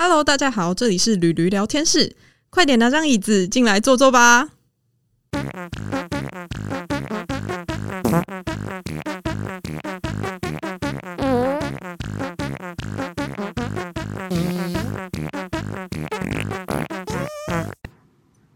Hello，大家好，这里是驴驴聊天室，快点拿张椅子进来坐坐吧。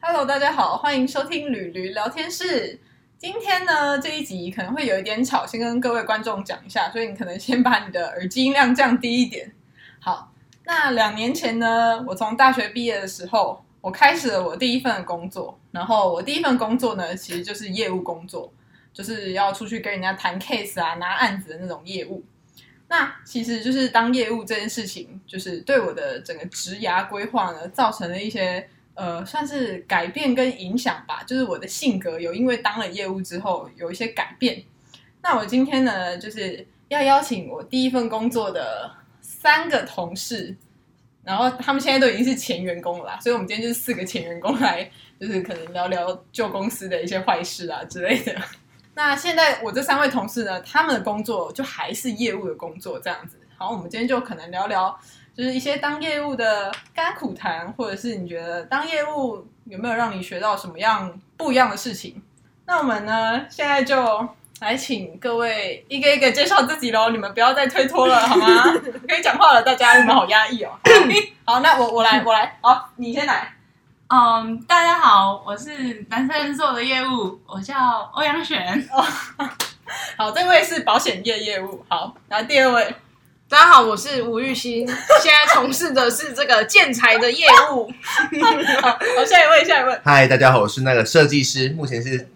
Hello，大家好，欢迎收听驴驴聊天室。今天呢，这一集可能会有一点吵，先跟各位观众讲一下，所以你可能先把你的耳机音量降低一点。好，那两年前呢，我从大学毕业的时候，我开始了我第一份工作。然后我第一份工作呢，其实就是业务工作，就是要出去跟人家谈 case 啊、拿案子的那种业务。那其实就是当业务这件事情，就是对我的整个职涯规划呢，造成了一些呃，算是改变跟影响吧。就是我的性格有因为当了业务之后有一些改变。那我今天呢，就是要邀请我第一份工作的三个同事，然后他们现在都已经是前员工了啦，所以我们今天就是四个前员工来，就是可能聊聊旧公司的一些坏事啊之类的。那现在我这三位同事呢，他们的工作就还是业务的工作这样子。好，我们今天就可能聊聊，就是一些当业务的甘苦谈，或者是你觉得当业务有没有让你学到什么样不一样的事情？那我们呢，现在就来请各位一个一个介绍自己喽。你们不要再推脱了，好吗？可以讲话了，大家你们好压抑哦。好，那我我来 我来，好，你先来。嗯，大家好，我是男生做的业务，我叫欧阳璇。好，这位是保险业业务。好，然后第二位，大家好，我是吴玉欣，现在从事的是这个建材的业务。好，好，下一位，下一位。嗨，大家好，我是那个设计师，目前是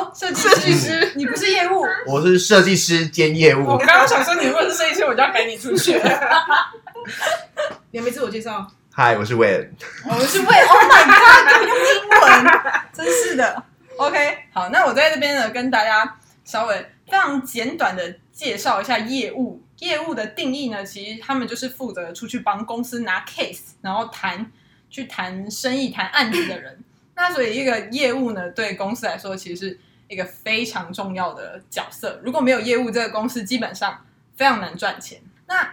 哦，设计设计师，你不是业务？我是设计师兼业务我。刚刚想说，你如果是设计师，我就要赶你出去。你还没自我介绍？嗨，我是 Wayne。我们是为 Oh my God，用英文，真是的。OK，好，那我在这边呢，跟大家稍微非常简短的介绍一下业务。业务的定义呢，其实他们就是负责出去帮公司拿 case，然后谈去谈生意、谈案子的人。那所以一个业务呢，对公司来说，其实是一个非常重要的角色。如果没有业务，这个公司基本上非常难赚钱。那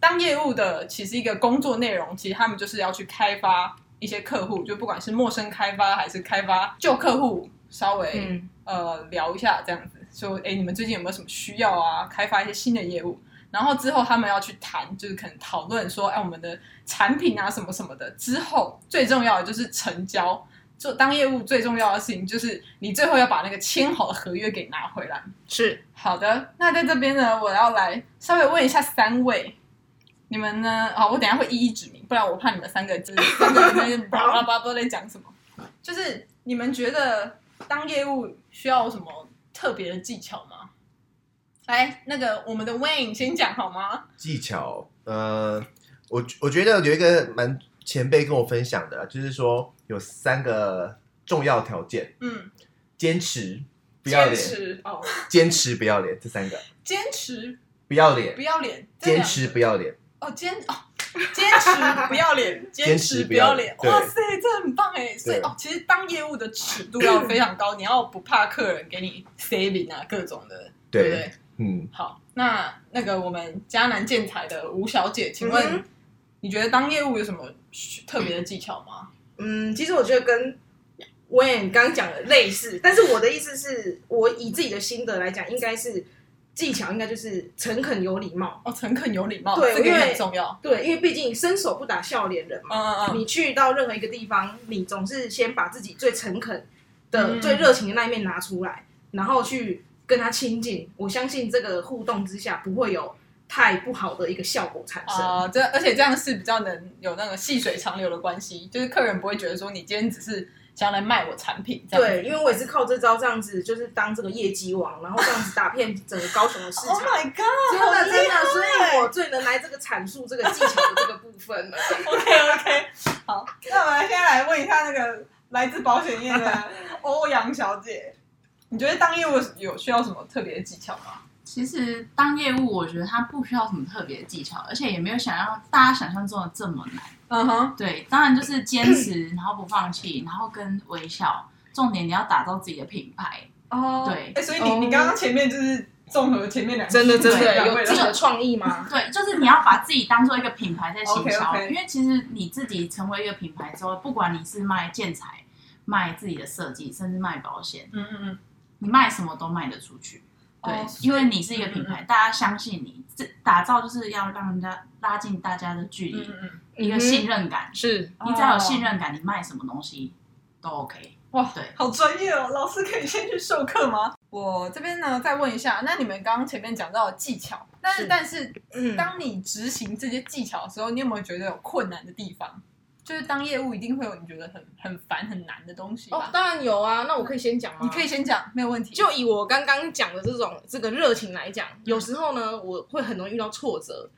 当业务的其实一个工作内容，其实他们就是要去开发一些客户，就不管是陌生开发还是开发旧客户，稍微、嗯呃聊一下这样子，说哎你们最近有没有什么需要啊？开发一些新的业务，然后之后他们要去谈，就是可能讨论说哎我们的产品啊什么什么的，之后最重要的就是成交。做当业务最重要的事情就是你最后要把那个签好的合约给拿回来。是好的，那在这边呢，我要来稍微问一下三位，你们呢？好，我等一下会一一指名，不然我怕你们三个就是三个人在那边叭叭叭不知道在讲什么。就是你们觉得当业务需要有什么特别的技巧吗？来，那个我们的 Wayne 先讲好吗？技巧，呃，我我觉得有一个蛮前辈跟我分享的，就是说有三个重要条件：嗯，坚持、不要坚脸、持哦，坚持不要脸，这三个。坚持不要脸。不，要脸，这坚两持不要脸。哦，坚哦，坚持不要脸，坚持不要脸，哇塞，这很棒哎！所以对。哦，其实当业务的尺度要非常高，你要不怕客人给你 saving 啊，各种的，对。不对？对？嗯，好，那那个我们迦南建材的吴小姐，请问、嗯你觉得当业务有什么特别的技巧吗？嗯，其实我觉得跟 Wayne 刚刚讲的类似，但是我的意思是我以自己的心得来讲，应该是技巧，应该就是诚恳有礼貌。哦，诚恳有礼貌，对这个也因为很重要。对，因为毕竟伸手不打笑脸人嘛。嗯嗯嗯，你去到任何一个地方，你总是先把自己最诚恳的、嗯最热情的那一面拿出来，然后去跟他亲近。我相信这个互动之下，不会有太不好的一个效果产生。啊、这而且这样是比较能有那个细水长流的关系，就是客人不会觉得说你今天只是想要来卖我产品，对，因为我也是靠这招这样子，就是当这个业绩王，然后这样子打遍整个高雄的市场。Oh my god！真的所以我最能来这个阐述这个技巧的这个部分了。OK OK，好，那我们现在来问一下那个来自保险业的欧阳小姐，你觉得当业务有需要什么特别的技巧吗？其实当业务，我觉得它不需要什么特别的技巧，而且也没有想要大家想象中的这么难。嗯哼，对，当然就是坚持，然后不放弃，然后跟微笑。重点你要打造自己的品牌。哦对哎所以你你刚刚前面就是综合前面两真的真的有自己的创意吗？对，就是你要把自己当做一个品牌在行销因为其实你自己成为一个品牌之后，不管你是卖建材、卖自己的设计，甚至卖保险，嗯嗯嗯，你卖什么都卖得出去。对，哦因为你是一个品嗯牌，大家相信你，这打造就是要让人家拉近大家的距离，嗯嗯嗯，一个信任感。是你只要有信任感，你卖什么东西都 OK。哇，对好专业哦！老师可以先去授课吗？我这边呢，再问一下，那你们刚刚前面讲到的技巧，但是是但是，嗯当你执行这些技巧的时候，你有没有觉得有困难的地方？就是当业务一定会有你觉得很很烦很难的东西吧？，哦当然有啊。那我可以先讲吗？你可以先讲，没有问题。就以我刚刚讲的这种这个热情来讲，有时候呢，我会很容易遇到挫折，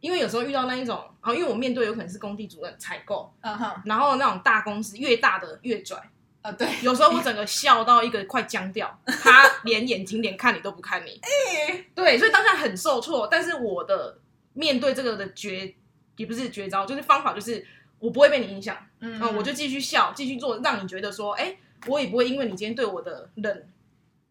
因为有时候遇到那一种，啊，因为我面对有可能是工地主任、采购，嗯哼，然后那种大公司越大的越拽，啊对，有时候我整个笑到一个快僵掉，他连眼睛连看你都不看你，对，所以当下很受挫。但是我的面对这个的绝也不是绝招，就是方法，就是我不会被你影响，嗯嗯，我就继续笑，继续做，让你觉得说，哎，我也不会因为你今天对我的冷，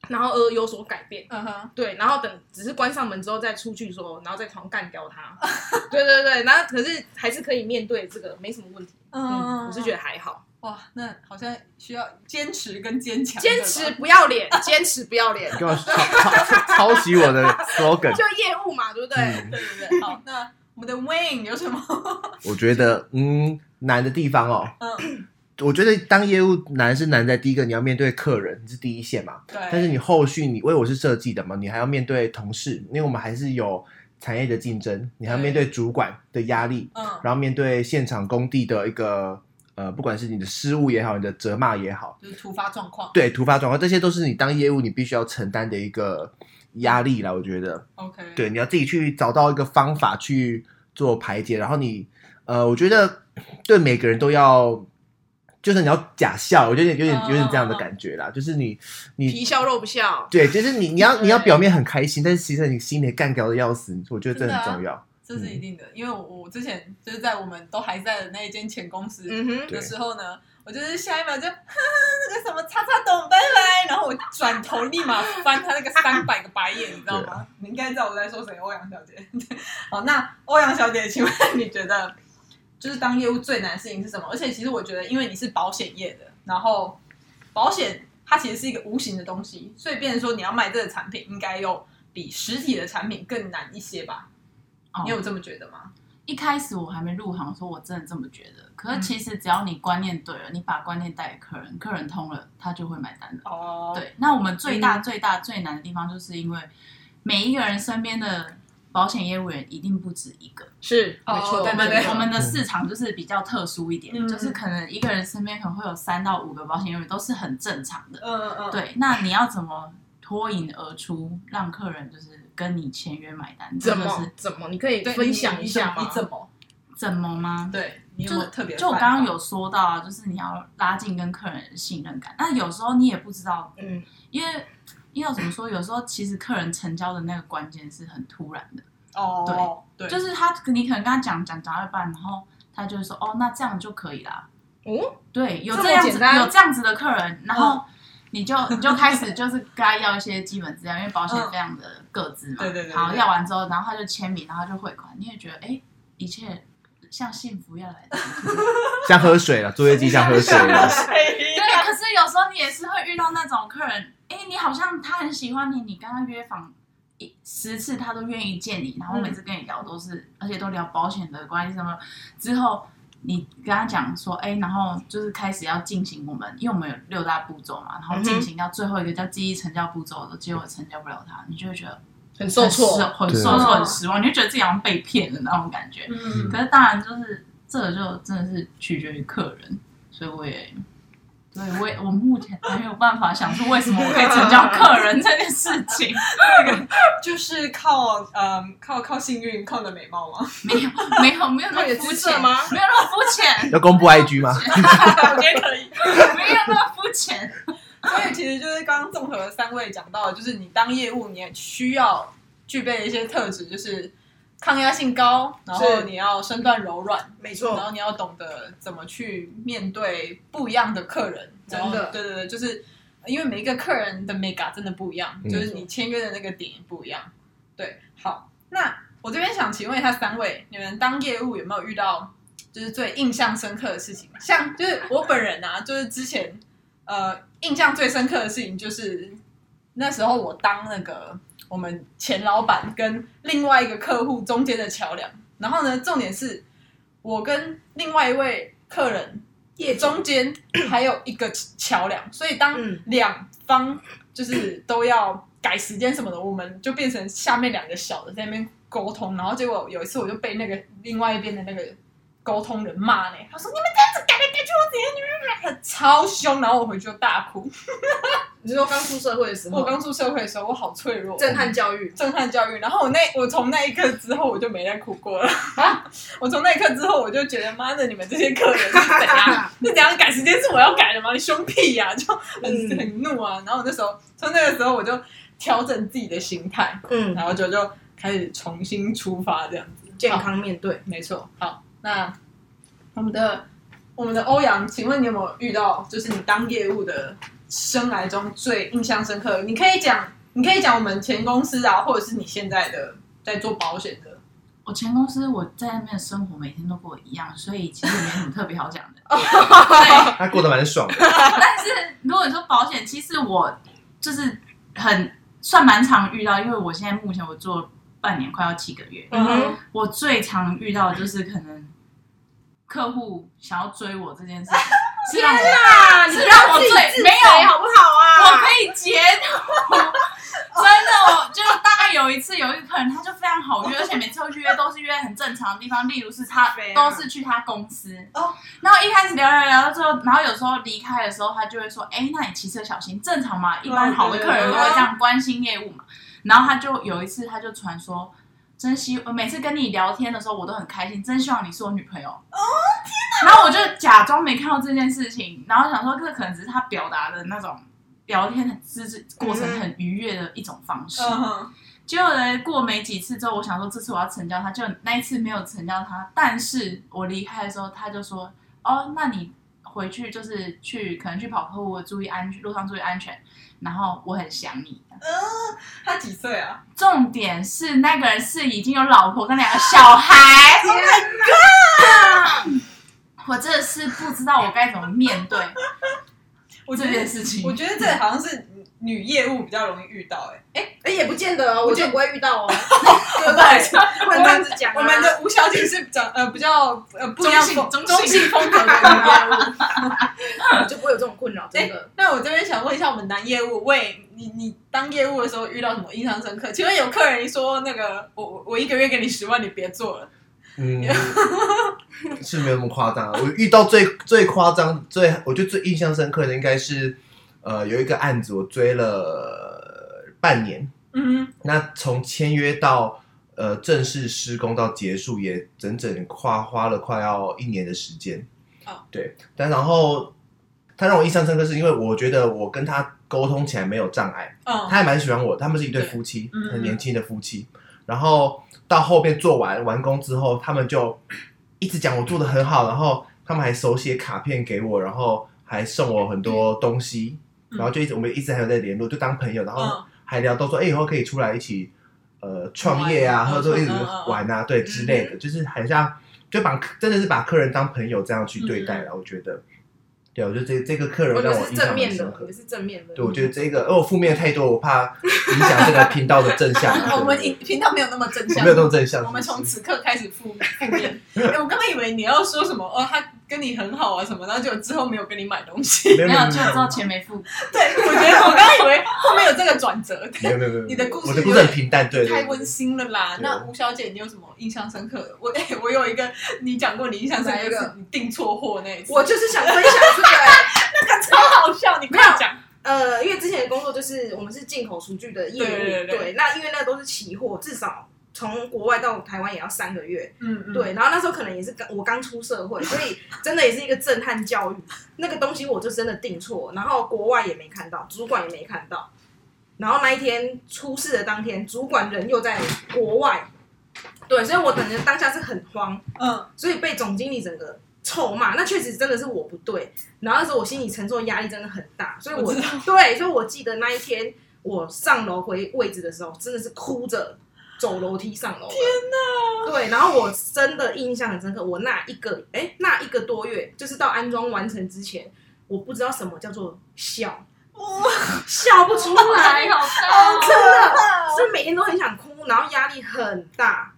然后而有所改变。嗯哼，对，然后等只是关上门之后再出去说，然后再狂干掉他。对对对，然后可是还是可以面对这个，没什么问题。嗯，我是觉得还好。哇，那好像需要坚持跟坚强，坚持不要脸，坚持不要脸，抄抄抄袭我的 slogan。就业务嘛，对不对？嗯对对对，好，那我们的 Wayne 有什么？我觉得，嗯，难的地方哦，嗯，我觉得当业务难是难在第一个，你要面对客人，你是第一线嘛。对，但是你后续你因为我是设计的嘛，你还要面对同事，因为我们还是有产业的竞争，你还要面对主管的压力，嗯，然后面对现场工地的一个呃，不管是你的失误也好，你的责骂也好，就是突发状况。对突发状况，这些都是你当业务你必须要承担的一个压力啦。我觉得，OK，对，你要自己去找到一个方法去做排解，然后你呃，我觉得对每个人都要。就是你要假笑，我觉得有点有点这样的感觉啦。就是你你皮笑肉不笑。对，就是你你要你要表面很开心，但是其实你心里干掉的要死，我觉得这很重要。这是一定的，因为我我之前就是在我们都还在的那一间前公司的时候呢，我就是下一秒就哈那个什么叉叉懂拜拜，然后我转头立马翻他那个三百个白眼，你知道吗？你应该知道我在说谁，欧阳小姐。好，那欧阳小姐，请问 你觉得就是当业务最难的事情是什么？而且其实我觉得，因为你是保险业的，然后保险它其实是一个无形的东西，所以变成说你要卖这个产品，应该又比实体的产品更难一些吧？哦你有这么觉得吗？一开始我还没入行说，我真的这么觉得。可嗯是其实只要你观念对了，你把观念带给客人，客人通了，他就会买单的。哦，对，那我们最大、嗯最大、最难的地方，就是因为每一个人身边的保险业务员一定不止一个。是哦没错，对我们对对我们的市场就是比较特殊一点，嗯就是可能一个人身边可能会有三到五个保险业务员，都是很正常的。嗯嗯嗯，对，那你要怎么脱颖而出，让客人就是跟你签约买单？怎这个是么怎么？你可以，分享一下吗？你怎么？怎么吗？对你有特别？就我刚刚有，说到啊，就是你要拉近跟客人的信任感。那有时候你也不知道，嗯，因为因为要怎么说，有时候其实客人成交的那个关键是很突然的，哦，对，就是他你可能跟他讲讲讲到一半，然后他就会说哦，那这样就可以啦。哦，对，有这样子有这样子的客人，然后你就你就开始就是跟他要一些基本资料，因为保险非常的各自嘛。对对对对好，要完之后，然后他就签名，然后就汇款，你也觉得哎，一切像幸福要来的。像喝水了，作业机像喝水了。对，可是有时候你也是会遇到那种客人，哎，你好像他很喜欢你，你跟他约访一十次，他都愿意见你，然后每次跟你聊都是，而且都聊保险的关系什么。之后你跟他讲说，哎，然后就是开始要进行我们，因为我们有六大步骤嘛，然后进行到最后一个叫记忆成交步骤的，结果成交不了他，你就会觉得很受挫。很受挫、很失望，你就觉得自己好像被骗的那种感觉。嗯。可是当然就是这个就真的是取决于客人，所以我也，对我也我目前还没有办法想出为什么我可以成交客人这件事情，就是靠嗯靠靠幸运，靠你的美貌吗？没有没有没有那么肤浅吗没有那么肤浅，要公布 IG 吗？我觉得可以。没有那么肤浅。所以其实就是刚刚综合三位讲到，就是你当业务，你也需要具备的一些特质，就是抗压性高，然后你要身段柔软，没错，然后你要懂得怎么去面对不一样的客人，真的对对对，就是因为每一个客人的 mega 真的不一样，嗯就是你签约的那个点也不一样。对，好，那我这边想请问一下三位，你们当业务有没有遇到就是最印象深刻的事情？像就是我本人啊，就是之前呃印象最深刻的事情就是那时候我当那个我们前老板跟另外一个客户中间的桥梁，然后呢，重点是我跟另外一位客人也中间还有一个桥梁，所以当两方就是都要改时间什么的，我们就变成下面两个小的在那边沟通，然后结果有一次我就被那个另外一边的那个沟通人骂呢，他说你们这样子改来改去，我怎样你们超凶，然后我回去就大哭。你是说刚出社会的时候，我刚出社会的时候，我好脆弱，震撼教育，震撼教育。然后我那我从那一刻之后，我就没再哭过了。我从那一刻之后，我就觉得妈的，你们这些客人是怎样？是怎样改时间是我要改的吗？你凶屁呀、就很嗯很怒啊。然后那时候从那个时候我就调整自己的心态，嗯，然后就就开始重新出发这样子。健，康面对。没错。好，那我们的我们的欧阳，请问你有没有遇到就是你当业务的生涯中最印象深刻？你可以讲，你可以讲我们前公司啊，或者是你现在的在做保险的。我前公司我在那边的生活每天都跟我一样，所以其实没什么特别好讲的。对，他过得蛮爽的。但是如果你说保险，其实我就是很算蛮常遇到，因为我现在目前我做半年，快要七个月，我最常遇到的就是可能客户想要追我这件事情，是让我啊，你是不让我最没有好不好啊？我可以截图，真的，我就大概有一次有一个客人，他就非常好约，而且每次都约都是约很正常的地方，例如是他都是去他公司哦。然后一开始聊聊聊到最后，然后有时候离开的时候，他就会说：“哎，那你骑车小心，正常嘛？一般好的客人都会这样关心业务嘛。”然后他就有一次他就传说。珍惜我每次跟你聊天的时候，我都很开心，真希望你是我女朋友。哦天然后我就假装没看到这件事情，然后想说这可能只是他表达的那种聊天很资质过程很愉悦的一种方式。嗯，结果呢，过没几次之后，我想说这次我要成交他，就那一次没有成交他。但是我离开的时候，他就说：“哦，那你回去就是去可能去跑客户，注意安全，路上注意安全。然后我很想你。他几岁啊？重点是那个人是已经有老婆跟两个小孩。Oh my god！我真的是不知道我该怎么面对这我觉得，件事情。我觉得这好像是女业务比较容易遇到、欸。哎、哎，也不见得哦，我就不会遇到哦，对不对？不能这样子讲啊。我们的吴小姐是比较呃比较呃不一样风中性中性风格的女业务。我 就不会有这种困扰，真的。那我这边想问一下，我们男业务，喂，你你当业务的时候遇到什么印象深刻？请问有客人说那个我我我一个月给你十万，你别做了。嗯，是没有那么夸张啊。我遇到最最夸张、最我觉得最印象深刻的，应该是呃有一个案子，我追了半年，嗯那从签约到呃正式施工到结束，也整整花花了快要一年的时间。哦，对，但然后他让我印象深刻，是因为我觉得我跟他沟通起来没有障碍，嗯。他还蛮喜欢我，他们是一对夫妻很年轻的夫妻。然后到后面做完完工之后，他们就一直讲我做的很好，然后他们还手写卡片给我，然后还送我很多东西，嗯。然后就一直我们一直还有在联络，就当朋友，然后嗯。还聊到说，哎、以后可以出来一起呃创业啊，或者说一直玩啊，对之类的，就是很像就把真的是把客人当朋友这样去对待嗯了，我觉得。对，我觉得这这个客人我觉得是让我印象正面的，很深刻也。是正面的。对，我觉得这个，哦，负面太多，我怕影响这个频道的正向啊。我们对频频道没有那么正向，没有那么正向。我们从此刻开始负负面。哎我刚刚以为你要说什么哦，他跟你很好啊什么，然后就之后没有跟你买东西。没有就知道钱没付。对，我觉得我刚刚以为后面有这个转折，没有没有没有，你的故事我的故事很平淡，对，对太温。馨了啦。那吴小姐，你有什么印象深刻的？我哎、我有一个，你讲过你印象深刻哪一个是你订错货那一次，我就是想分享这 个、欸超好笑，你快讲。呃，因为之前的工作就是我们是进口厨具的业务，对对对那因为那都是期货，至少从国外到台湾也要三个月，嗯嗯，对。然后那时候可能也是刚我刚出社会，所以真的也是一个震撼教育。那个东西我就真的定错，然后国外也没看到，主管也没看到。然后那一天出事的当天，主管人又在国外，对，所以我等着当下是很慌，嗯，所以被总经理整个臭骂，那确实真的是我不对。然后那时候我心里承受压力真的很大，所以我对，所以我记得那一天我上楼回位置的时候，真的是哭着走楼梯上楼。天哪！对，然后我真的印象很深刻，我那一个哎那一个多月，就是到安装完成之前，我不知道什么叫做笑，笑不出来，真的，是每天都很想哭，然后压力很大。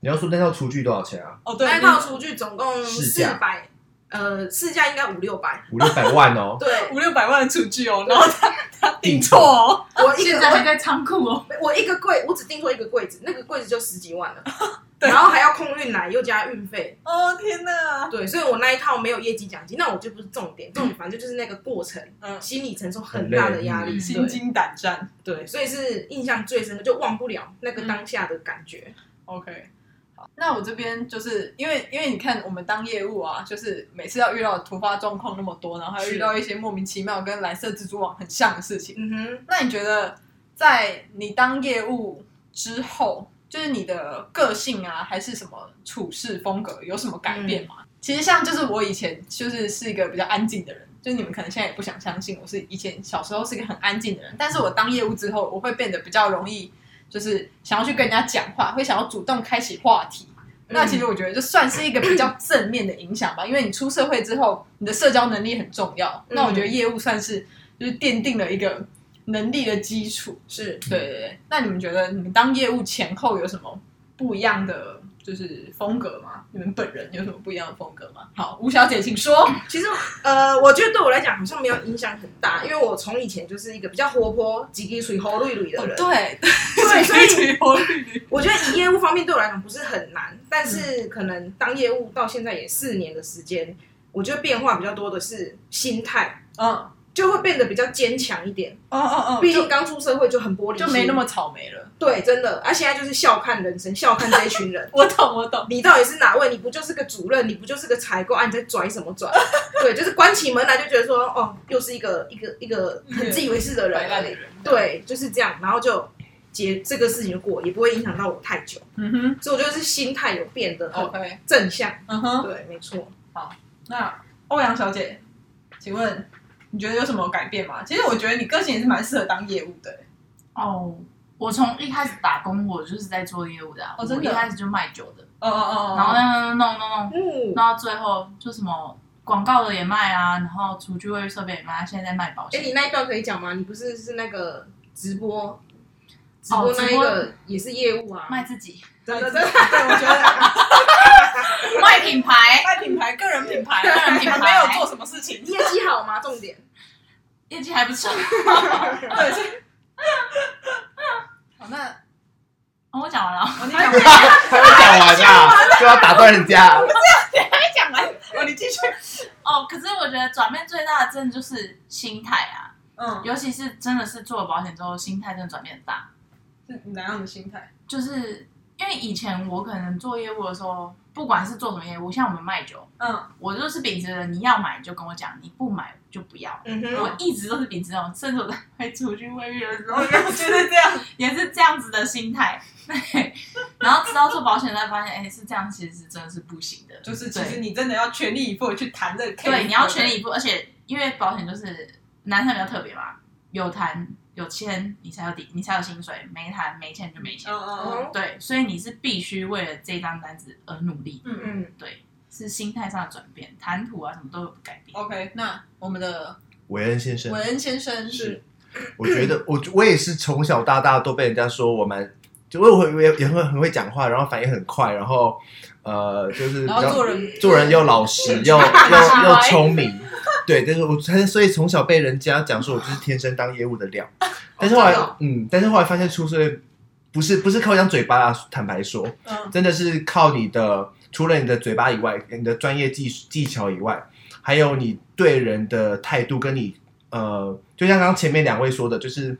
你要说那套厨具多少钱啊？哦，对，那套厨具总共四百，呃，市价应该五六百。五六百万哦。对，五六百万的厨具哦，然后他他订错哦，我一个现在还在仓库哦。我我一个柜，我只订做一个柜子，那个柜子就十几万了，对然后还要空运来，又加运费。哦天哪，对，所以我那一套没有业绩奖金，那我就不是重点，重点反正就是那个过程，嗯，心理承受很大的压力。嗯对心惊胆战。对，所以是印象最深的，就忘不了那个当下的感觉。OK，好，那我这边就是因为因为你看我们当业务啊，就是每次要遇到突发状况那么多，然后还遇到一些莫名其妙跟蓝色蜘蛛网很像的事情。嗯哼，那你觉得在你当业务之后，就是你的个性啊，还是什么处事风格有什么改变吗？其实像就是我以前就是是一个比较安静的人，就是你们可能现在也不想相信，我是以前小时候是一个很安静的人，但是我当业务之后，我会变得比较容易，就是想要去跟人家讲话，会想要主动开启话题。那其实我觉得，就算是一个比较正面的影响吧，因为你出社会之后，你的社交能力很重要。那我觉得业务算是就是奠定了一个能力的基础。是对对对。那你们觉得你们当业务前后有什么不一样的就是风格吗？你们本人有什么不一样的风格吗？好，吴小姐请说。其实呃，我觉得对我来讲好像没有影响很大，因为我从以前就是一个比较活泼、叽叽水、喉绿绿的人。哦对对所以我觉得以业务方面对我来讲不是很难，但是可能当业务到现在也四年的时间，我觉得变化比较多的是心态，嗯就会变得比较坚强一点。哦哦哦，毕竟刚出社会就很玻璃心，就没那么草莓了。对，真的。而、现在就是笑看人生，笑看这一群人。我懂我懂。你到底是哪位？你不就是个主任？你不就是个采购啊？你在拽什么拽？对，就是关起门来就觉得说，哦，又是一个一个一个很自以为是的人。摆烂的人。对，就是这样，然后就结这个事情就过，也不会影响到我太久。嗯哼所以我觉得是心态有变得很，OK，正向。嗯哼。对，没错。好那欧阳小姐，请问你觉得有什么改变吗？其实我觉得你个性也是蛮适合当业务的。哦，我从一开始打工，我就是在做业务的、啊。哦真的我一开始就卖酒的，哦哦哦然后呢，弄弄弄，嗯弄，到最后就什么广告的也卖啊，然后厨具卫浴设备也卖，现在在卖保险哎、险。你那一段可以讲吗？你不是是那个直播，直哦播那一个也是业务啊？卖自己，真的真的。对，我觉得卖品牌，卖品牌、个人品牌、个人品牌还没有做什么事情。业绩好吗？重点。业绩还不错。对，所以好，那哦我讲完了，哦你讲完，还没讲完啊，就要打断人家。你还没讲完，哦，你继续。哦，可是我觉得转变最大的真的就是心态啊，嗯，尤其是真的是做了保险之后，心态真的转变很大。是哪样的心态？就是因为以前我可能做业务的时候，不管是做什么业务，像我们卖酒，嗯，我就是秉持着你要买就跟我讲，你不买就不要。嗯哼，我一直都是秉持这种，甚至我在卖出去外面的时候，就是这样。也是这样子的心态。对，然后直到做保险才发现，哎，是这样，其实是真的是不行的。就是其实你真的要全力以赴地去谈这个 case，对，你要全力以赴，而且因为保险就是男生比较特别嘛，有谈有签你才有底，你才有薪水，没谈没签就没钱。嗯对，所以你是必须为了这张单子而努力。嗯嗯。嗯，对，是心态上的转变，谈吐啊什么都有改变。OK，那我们的韦恩先生韦，恩先生是我觉得我我也是从小到大都被人家说我蛮，就我会也也会很会讲话，然后反应很快，然后呃就是比较做人做人又老实要 要要聪明，对，但是我所以从小被人家讲说我就是天生当业务的料，但是后来哦嗯，但是后来发现出社会不是不是靠一张嘴巴啊，坦白说，嗯真的是靠你的除了你的嘴巴以外，你的专业技技巧以外，还有你对人的态度，跟你呃，就像刚刚前面两位说的，就是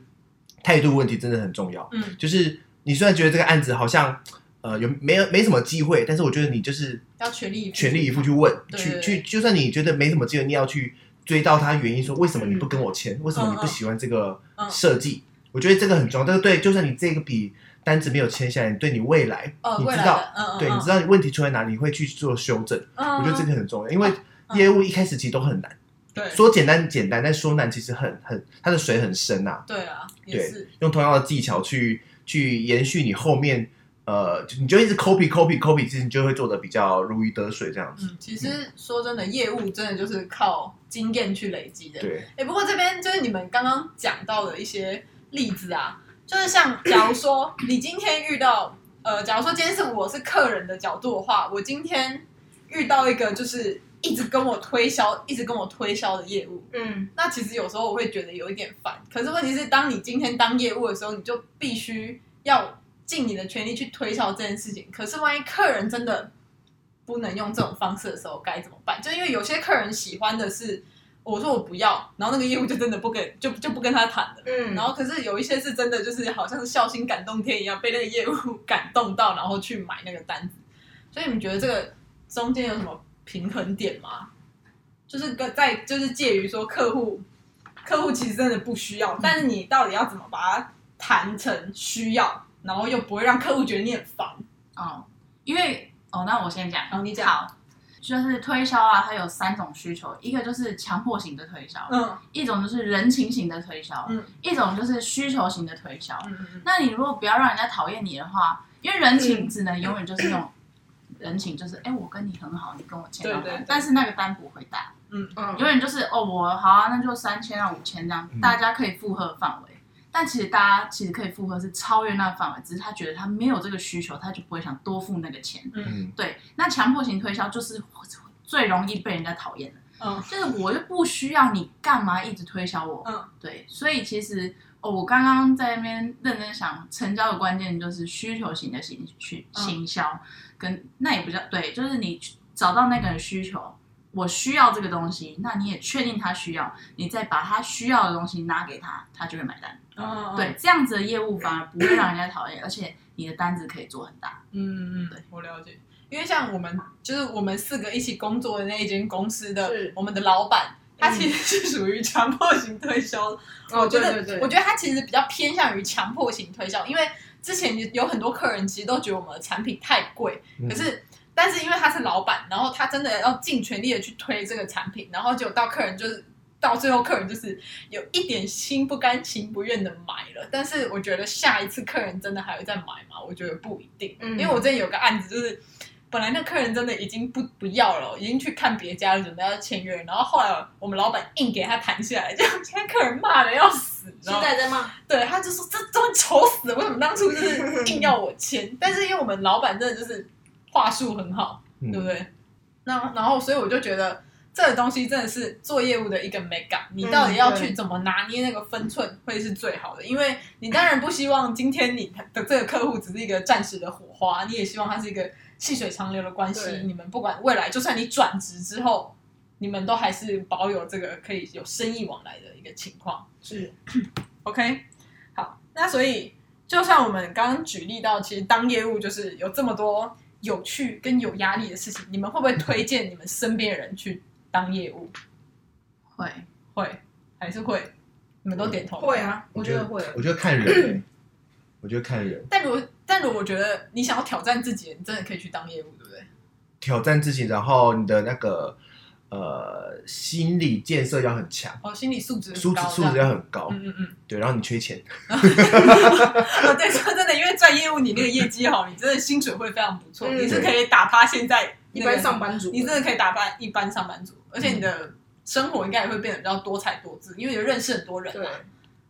态度问题真的很重要。嗯，就是你虽然觉得这个案子好像呃有没有没什么机会，但是我觉得你就是要全力以赴全力以赴去问，对去去，就算你觉得没什么机会，你要去追到他原因，说为什么你不跟我签，为什么你不喜欢这个嗯设计？我觉得这个很重要。这个对，就算你这个笔单子没有签下来，对你未来，呃，你知道，的，嗯嗯，对，嗯你知道你问题出在哪里，你会去做修正。嗯我觉得这个很重要，因为嗯业务一开始其实都很难，对说简单简单，但说难其实很很，它的水很深呐、对啊，也对是，用同样的技巧去去延续你后面，呃，你就一直 copy copy copy，其实你就会做的比较如鱼得水这样子。嗯，其实说真的，业务真的就是靠经验去累积的。对，哎，不过这边就是你们刚刚讲到的一些例子啊，就是像假如说你今天遇到，呃，假如说今天是我是客人的角度的话，我今天遇到一个就是一直跟我推销，一直跟我推销的业务，嗯，那其实有时候我会觉得有一点烦。可是问题是，当你今天当业务的时候，你就必须要尽你的全力去推销这件事情。可是万一客人真的不能用这种方式的时候，该怎么办？就因为有些客人喜欢的是，我说我不要，然后那个业务就真的不跟，就就不跟他谈了。嗯，然后可是有一些是真的，就是好像是孝心感动天一样，被那个业务 感动到，然后去买那个单子。所以你们觉得这个中间有什么平衡点吗？就是跟在就是介于说客户客户其实真的不需要，但是你到底要怎么把它谈成需要，然后又不会让客户觉得你很烦？哦，因为哦，那我先讲，好你讲。好，就是推销啊，它有三种需求，一个就是强迫型的推销，嗯。一种就是人情型的推销，嗯。一种就是需求型的推销。嗯嗯那你如果不要让人家讨厌你的话，因为人情嗯只能永远就是那种人情，就是哎、我跟你很好，你跟我签到单，对对对。但是那个单不会大，嗯嗯。永远就是哦，我好啊，那就三千啊五千这样，嗯。大家可以负荷范围。但其实大家其实可以负荷是超越那个范围，只是他觉得他没有这个需求，他就不会想多付那个钱。嗯，对，那强迫型推销就是最容易被人家讨厌的，嗯就是我又不需要你干嘛一直推销我，嗯，对，所以其实哦，我刚刚在那边认真想，成交的关键就是需求型的行去嗯行销，跟那也不叫对，就是你找到那个人需求，我需要这个东西，那你也确定他需要，你再把他需要的东西拿给他，他就会买单。嗯，对，这样子的业务反而不会让人家讨厌，而且你的单子可以做很大。嗯嗯，对，我了解。因为像我们就是我们四个一起工作的那一间公司的是我们的老板，他其实是属于强迫型推销的。哦，我觉得，对对对，我觉得他其实比较偏向于强迫型推销，因为之前有很多客人其实都觉得我们的产品太贵，嗯可是。但是因为他是老板，然后他真的要尽全力的去推这个产品，然后就到客人就是到最后客人就是有一点心不甘情不愿的买了。但是我觉得下一次客人真的还会再买吗？我觉得不一定，嗯因为我之前有个案子就是。本来那客人真的已经不不要了，已经去看别家了，准备要签约，然后后来我们老板硬给他谈下来，结果现在客人骂的要死，现在在骂，对，他就说这真丑死了，为什么当初就是 硬要我签？但是因为我们老板真的就是话术很好，嗯对不对？那然后所以我就觉得这个东西真的是做业务的一个美感，你到底要去怎么拿捏那个分寸会是最好的，因为你当然不希望今天你的这个客户只是一个暂时的火花，你也希望它是一个细水长流的关系。你们不管未来，就算你转职之后，你们都还是保有这个可以有生意往来的一个情况。是 OK，好，那所以就像我们刚刚举例到，其实当业务就是有这么多有趣跟有压力的事情，你们会不会推荐你们身边的人去当业务？会，会还是会？你们都点头。会。啊，我觉得会，我觉得看人、欸，我觉得看人，但如果但如果我觉得你想要挑战自己，你真的可以去当业务，对不对？挑战自己，然后你的那个呃心理建设要很强，哦，心理素质很素质高，素质要很高，嗯嗯嗯。对，然后你缺钱，哦，对，说真的，因为赚业务，你那个业绩好，你真的薪水会非常不错，嗯你是可以打趴现在一般上班族，你真的可以打扮一般上班族，而且你的生活应该也会变得比较多彩多姿，因为你认识很多人对嘛。，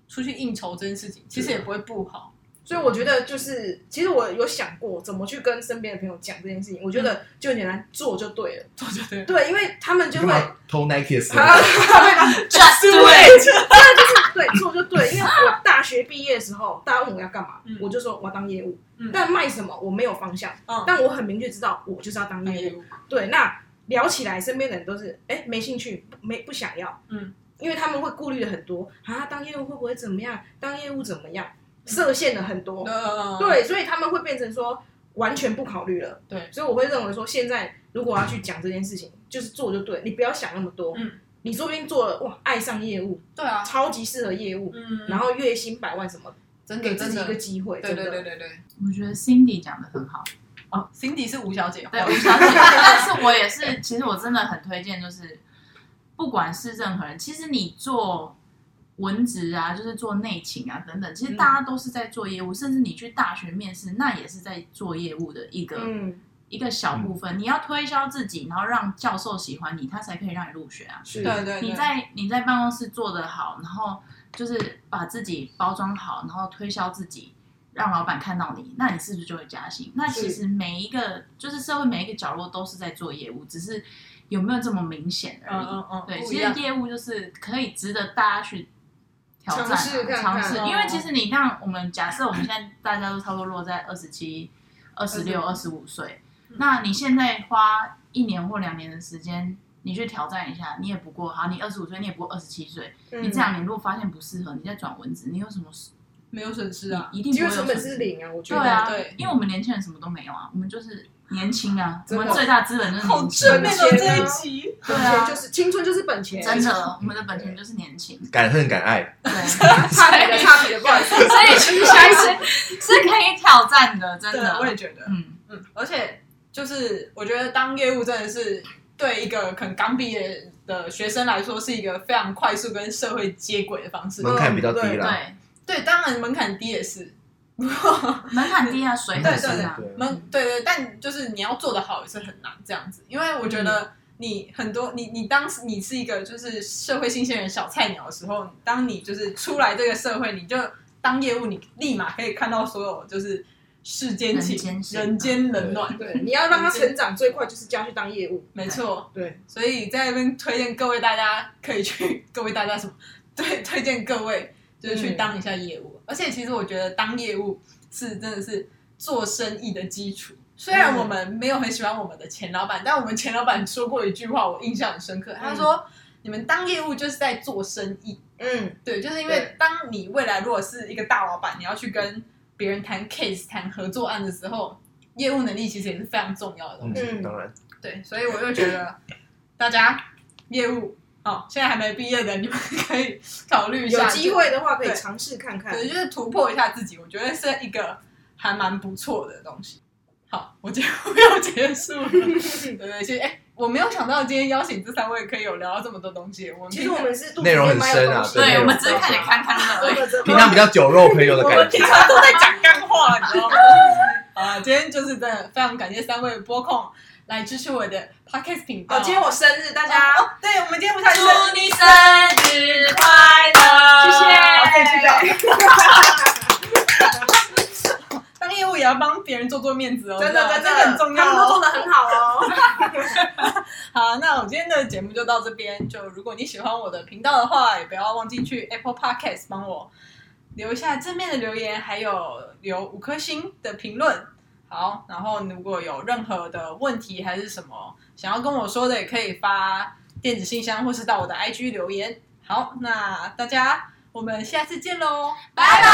出去应酬这件事情，其实也不会不好。所以我觉得就是，其实我有想过怎么去跟身边的朋友讲这件事情，我觉得就很简单，做就对了。做就对了。对，因为他们就会偷 Nike 的 Just do 对，it。真的就是对做就对，因为我大学毕业的时候，大家问我要干嘛，嗯我就说我要当业务，嗯但卖什么我没有方向，嗯，但我很明确知道我就是要当业务。当业务，对，那聊起来，身边的人都是哎没兴趣，没不想要，嗯，因为他们会顾虑的很多啊，当业务会不会怎么样？当业务怎么样？设限了很多，呃，对，所以他们会变成说完全不考虑了。对，所以我会认为说，现在如果要去讲这件事情，就是做就对，你不要想那么多。嗯，你说不定做了哇，爱上业务，对啊，超级适合业务，嗯，然后月薪百万什么，真的给自己一个机会。对对对对对。我觉得 Cindy 讲的很好，哦，Cindy 是吴小姐，对，吴小姐，但是我也是，其实我真的很推荐，就是不管是任何人，其实你做文职啊，就是做内勤啊等等，其实大家都是在做业务，甚至你去大学面试，那也是在做业务的一个、嗯，一个小部分。你要推销自己，然后让教授喜欢你，他才可以让你入学啊。是，对对对，你在你在办公室做得好，然后就是把自己包装好，然后推销自己，让老板看到你，那你是不是就会加薪？那其实每一个就是社会每一个角落都是在做业务，只是有没有这么明显而已。嗯嗯嗯，对，其实业务就是可以值得大家去挑战、啊、尝试看看尝试，哦因为其实你像我们假设我们现在大家都差不多落在二十七、二十六、二十五岁，那你现在花一年或两年的时间。你去挑战一下，你也不过好，你二十五岁，你也不过二十七岁，嗯你这两年如果发现不适合，你再转文字，你有什么没有损失啊。一定不会成本会有损失。是零啊，我觉得。对啊，对因为我们年轻人什么都没有啊，我们就是年轻啊，我们最大资本就是好年轻。正面的这一集，对啊就是青春就是本钱，真的，我们的本钱就是年轻。敢恨敢爱，对，差别的 差别的，不好意思。所以其实还是是可以挑战的，真，的。我也觉得，嗯，嗯，而且就是我觉得当业务真的是对一个可能刚毕业的学生来说，是一个非常快速跟社会接轨的方式。门槛比较低对啦。对，对，当然门槛低也是，门槛低啊，水很深啊。对门对对，但就是你要做得好也是很难这样子，因为我觉得你很多你你当时你是一个就是社会新鲜人小菜鸟的时候，当你就是出来这个社会，你就当业务，你立马可以看到所有就是世间情、人间冷暖，对，你要让他成长最快就是叫他去当业务。没错。对，所以在那边推荐各位大家可以去，各位大家什么？对，推荐各位就是去当一下业务。而且其实我觉得当业务是真的是做生意的基础。虽然我们没有很喜欢我们的前老板，但我们前老板说过一句话，我印象很深刻。他说：“你们当业务就是在做生意。嗯，”对，就是因为对当你未来如果是一个大老板，你要去跟别人谈 case、谈合作案的时候，业务能力其实也是非常重要的东西。嗯，当然，对，所以我就觉得大家业务哦，现在还没毕业的，你们可以考虑一下，有机会的话可以对尝试看看。对，就是突破一下自己，我觉得是一个还蛮不错的东西。好，我节目要结束了，对对，其实哎，我没有想到今天邀请这三位可以有聊到这么多东西，我们其实我们是内容很深啊对，我们只是看点看看而已。真的平常比较酒肉朋友的我感觉。们平常都在讲干话，你知道吗？啊，今天就是真的非常感谢三位播控来支持我的 podcast 频道。哦，今天我生日，大家哦，对，我们今天不太生祝你生日快乐！谢谢。当业务也要帮别人做做面子哦，真的真的这个很重要他们都做哦。的很好哦。好，那我今天的节目就到这边。就如果你喜欢我的频道的话，也不要忘记去 Apple Podcast 帮我留下正面的留言，还有留五颗星的评论。好，然后如果有任何的问题还是什么想要跟我说的，也可以发电子信箱或是到我的 IG 留言。好，那大家我们下次见喽，拜拜。